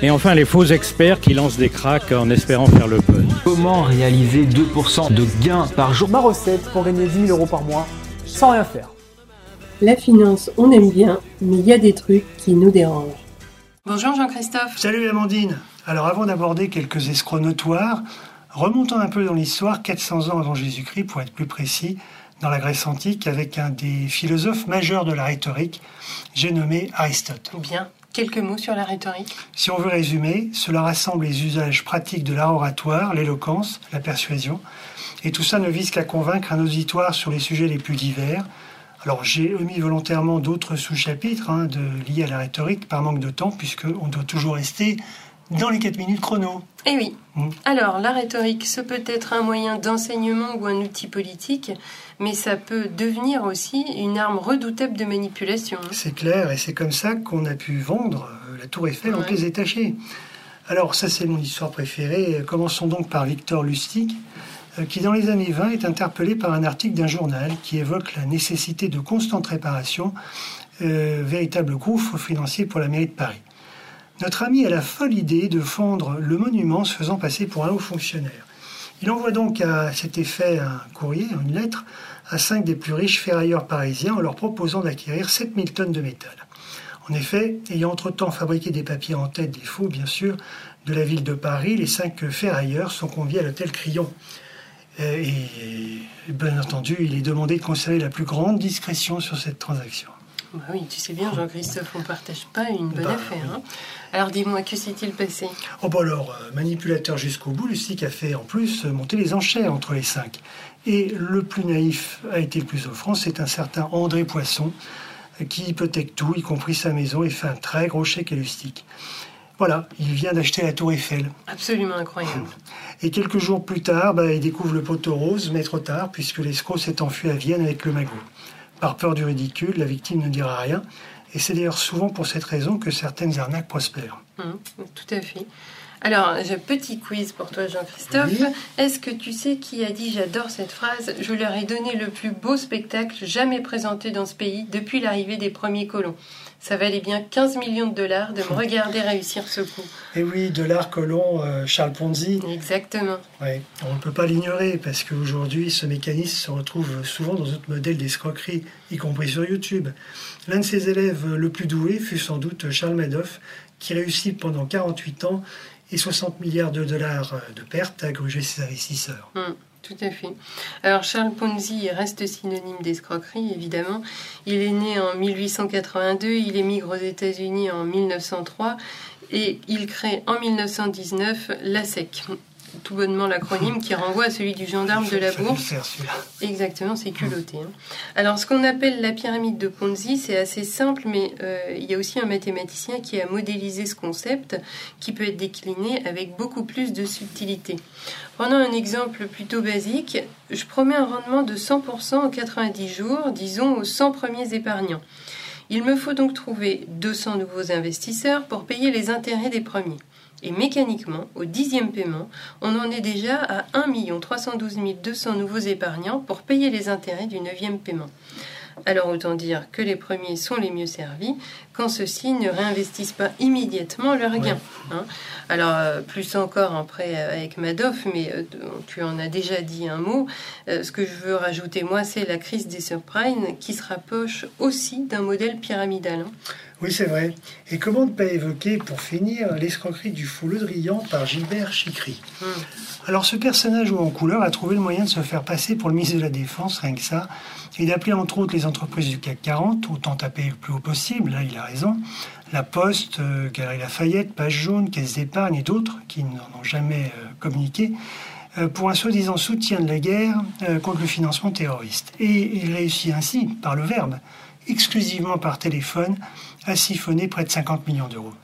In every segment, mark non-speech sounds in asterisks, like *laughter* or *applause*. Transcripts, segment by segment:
Et enfin, les faux experts qui lancent des cracks en espérant faire le buzz. Comment réaliser 2% de gains par jour? Ma recette pour gagner 10 000 euros par mois sans rien faire. La finance, on aime bien, mais il y a des trucs qui nous dérangent. Bonjour Jean-Christophe. Salut Amandine. Alors avant d'aborder quelques escrocs notoires, remontons un peu dans l'histoire 400 ans avant Jésus-Christ pour être plus précis, dans la Grèce antique avec un des philosophes majeurs de la rhétorique, j'ai nommé Aristote. Bien. Quelques mots sur la rhétorique? Si on veut résumer, cela rassemble les usages pratiques de l'art oratoire, l'éloquence, la persuasion, et tout ça ne vise qu'à convaincre un auditoire sur les sujets les plus divers. Alors j'ai omis volontairement d'autres sous-chapitres hein, liés à la rhétorique par manque de temps, puisqu'on doit toujours rester dans les 4 minutes chrono. Eh oui. Mm. Alors, la rhétorique, ce peut être un moyen d'enseignement ou un outil politique, mais ça peut devenir aussi une arme redoutable de manipulation. C'est clair, et c'est comme ça qu'on a pu vendre euh, la tour Eiffel en pièces détachées. Alors, ça, c'est mon histoire préférée. Commençons donc par Victor Lustig, euh, qui dans les années 20 est interpellé par un article d'un journal qui évoque la nécessité de constante réparation, euh, véritable gouffre financier pour la mairie de Paris. Notre ami a la folle idée de fondre le monument se faisant passer pour un haut fonctionnaire. Il envoie donc à cet effet un courrier, une lettre, à cinq des plus riches ferrailleurs parisiens en leur proposant d'acquérir 7000 tonnes de métal. En effet, ayant entre-temps fabriqué des papiers en tête des faux, bien sûr, de la ville de Paris, les cinq ferrailleurs sont conviés à l'hôtel Crillon. Euh, et bien entendu, il est demandé de conserver la plus grande discrétion sur cette transaction. Bah oui, tu sais bien, Jean-Christophe, on ne partage pas une bonne bah, affaire. Hein. alors dis-moi, que s'est-il passé? Oh bah alors, euh, manipulateur jusqu'au bout, Lucie a fait en plus monter les enchères entre les cinq. Et le plus naïf a été le plus offrant, c'est un certain André Poisson, qui hypothèque tout, y compris sa maison, et fait un très gros chèque à Lustig. Voilà, il vient d'acheter la tour Eiffel. Absolument incroyable. *laughs* Et quelques jours plus tard, bah, il découvre le poteau rose, mais trop tard, puisque l'escroc s'est enfui à Vienne avec le magot. Par peur du ridicule, la victime ne dira rien. Et c'est d'ailleurs souvent pour cette raison que certaines arnaques prospèrent. Mmh, tout à fait. Alors, j'ai un petit quiz pour toi, Jean-Christophe. Est-ce que tu sais qui a dit J'adore cette phrase Je leur ai donné le plus beau spectacle jamais présenté dans ce pays depuis l'arrivée des premiers colons. Ça valait bien 15 millions de dollars de me *laughs* regarder réussir ce coup. Et oui, de l'art colon, euh, Charles Ponzi. Exactement. Ouais, on ne peut pas l'ignorer parce qu'aujourd'hui, ce mécanisme se retrouve souvent dans d'autres modèles d'escroquerie, y compris sur YouTube. L'un de ses élèves le plus doué fut sans doute Charles Madoff, qui réussit pendant 48 ans et 60 milliards de dollars de pertes à gruger ses investisseurs. Hum, tout à fait. Alors Charles Ponzi reste synonyme d'escroquerie, évidemment. Il est né en 1882, il émigre aux États-Unis en 1903 et il crée en 1919 la SEC, tout bonnement l'acronyme qui renvoie à celui du gendarme de la bourse. Exactement, c'est culotté. Hein. Alors, ce qu'on appelle la pyramide de Ponzi, c'est assez simple, mais euh, il y a aussi un mathématicien qui a modélisé ce concept, qui peut être décliné avec beaucoup plus de subtilité. Prenons un exemple plutôt basique. Je promets un rendement de 100% en 90 jours, disons aux 100 premiers épargnants. Il me faut donc trouver 200 nouveaux investisseurs pour payer les intérêts des premiers. Et mécaniquement, au dixième paiement, on en est déjà à 1 312 200 nouveaux épargnants pour payer les intérêts du neuvième paiement. Alors autant dire que les premiers sont les mieux servis quand ceux-ci ne réinvestissent pas immédiatement leurs gains. Hein. Alors euh, plus encore après euh, avec Madoff, mais euh, tu en as déjà dit un mot. ce que je veux rajouter moi, c'est la crise des subprimes qui se rapproche aussi d'un modèle pyramidal. Hein. Oui, c'est vrai. Et comment ne pas évoquer, pour finir, l'escroquerie du fou Drian par Gilbert Chicry hmm. Alors, ce personnage haut en couleur a trouvé le moyen de se faire passer pour le ministre de la Défense, rien que ça, et d'appeler entre autres les entreprises du CAC 40, autant taper le plus haut possible, là il a raison, La Poste, euh, Galerie Lafayette, Page Jaune, Caisse d'épargne et d'autres qui n'en ont jamais euh, communiqué, euh, pour un soi-disant soutien de la guerre contre le financement terroriste. Et il réussit ainsi, par le verbe, exclusivement par téléphone, à siphonner près de 50 millions d'euros.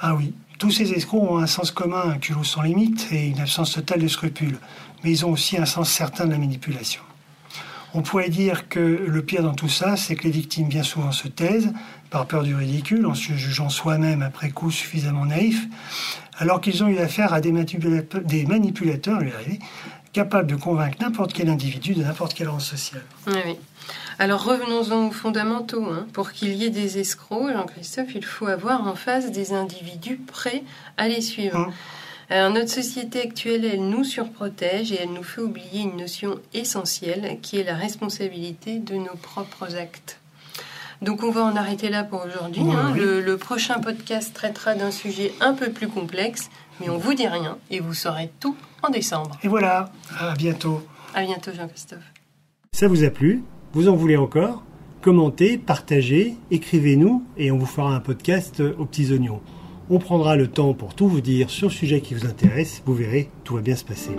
Ah oui, tous ces escrocs ont un sens commun, un culot sans limite et une absence totale de scrupules, mais ils ont aussi un sens certain de la manipulation. On pourrait dire que le pire dans tout ça, c'est que les victimes bien souvent se taisent par peur du ridicule, en se jugeant soi-même après coup suffisamment naïf, alors qu'ils ont eu affaire à des manipulateurs, des manipulateurs capables de convaincre n'importe quel individu de n'importe quel rang social. Oui. Alors revenons-en aux fondamentaux. Hein. Pour qu'il y ait des escrocs, Jean-Christophe, il faut avoir en face des individus prêts à les suivre. Hein. Alors, notre société actuelle, elle nous surprotège et elle nous fait oublier une notion essentielle qui est la responsabilité de nos propres actes. Donc on va en arrêter là pour aujourd'hui. Hein. Le, prochain podcast traitera d'un sujet un peu plus complexe, mais on vous dit rien et vous saurez tout en décembre. Et voilà, à bientôt. À bientôt Jean-Christophe. Ça vous a plu? Vous en voulez encore? Commentez, partagez, écrivez-nous et on vous fera un podcast aux petits oignons. On prendra le temps pour tout vous dire sur le sujet qui vous intéresse. Vous verrez, tout va bien se passer.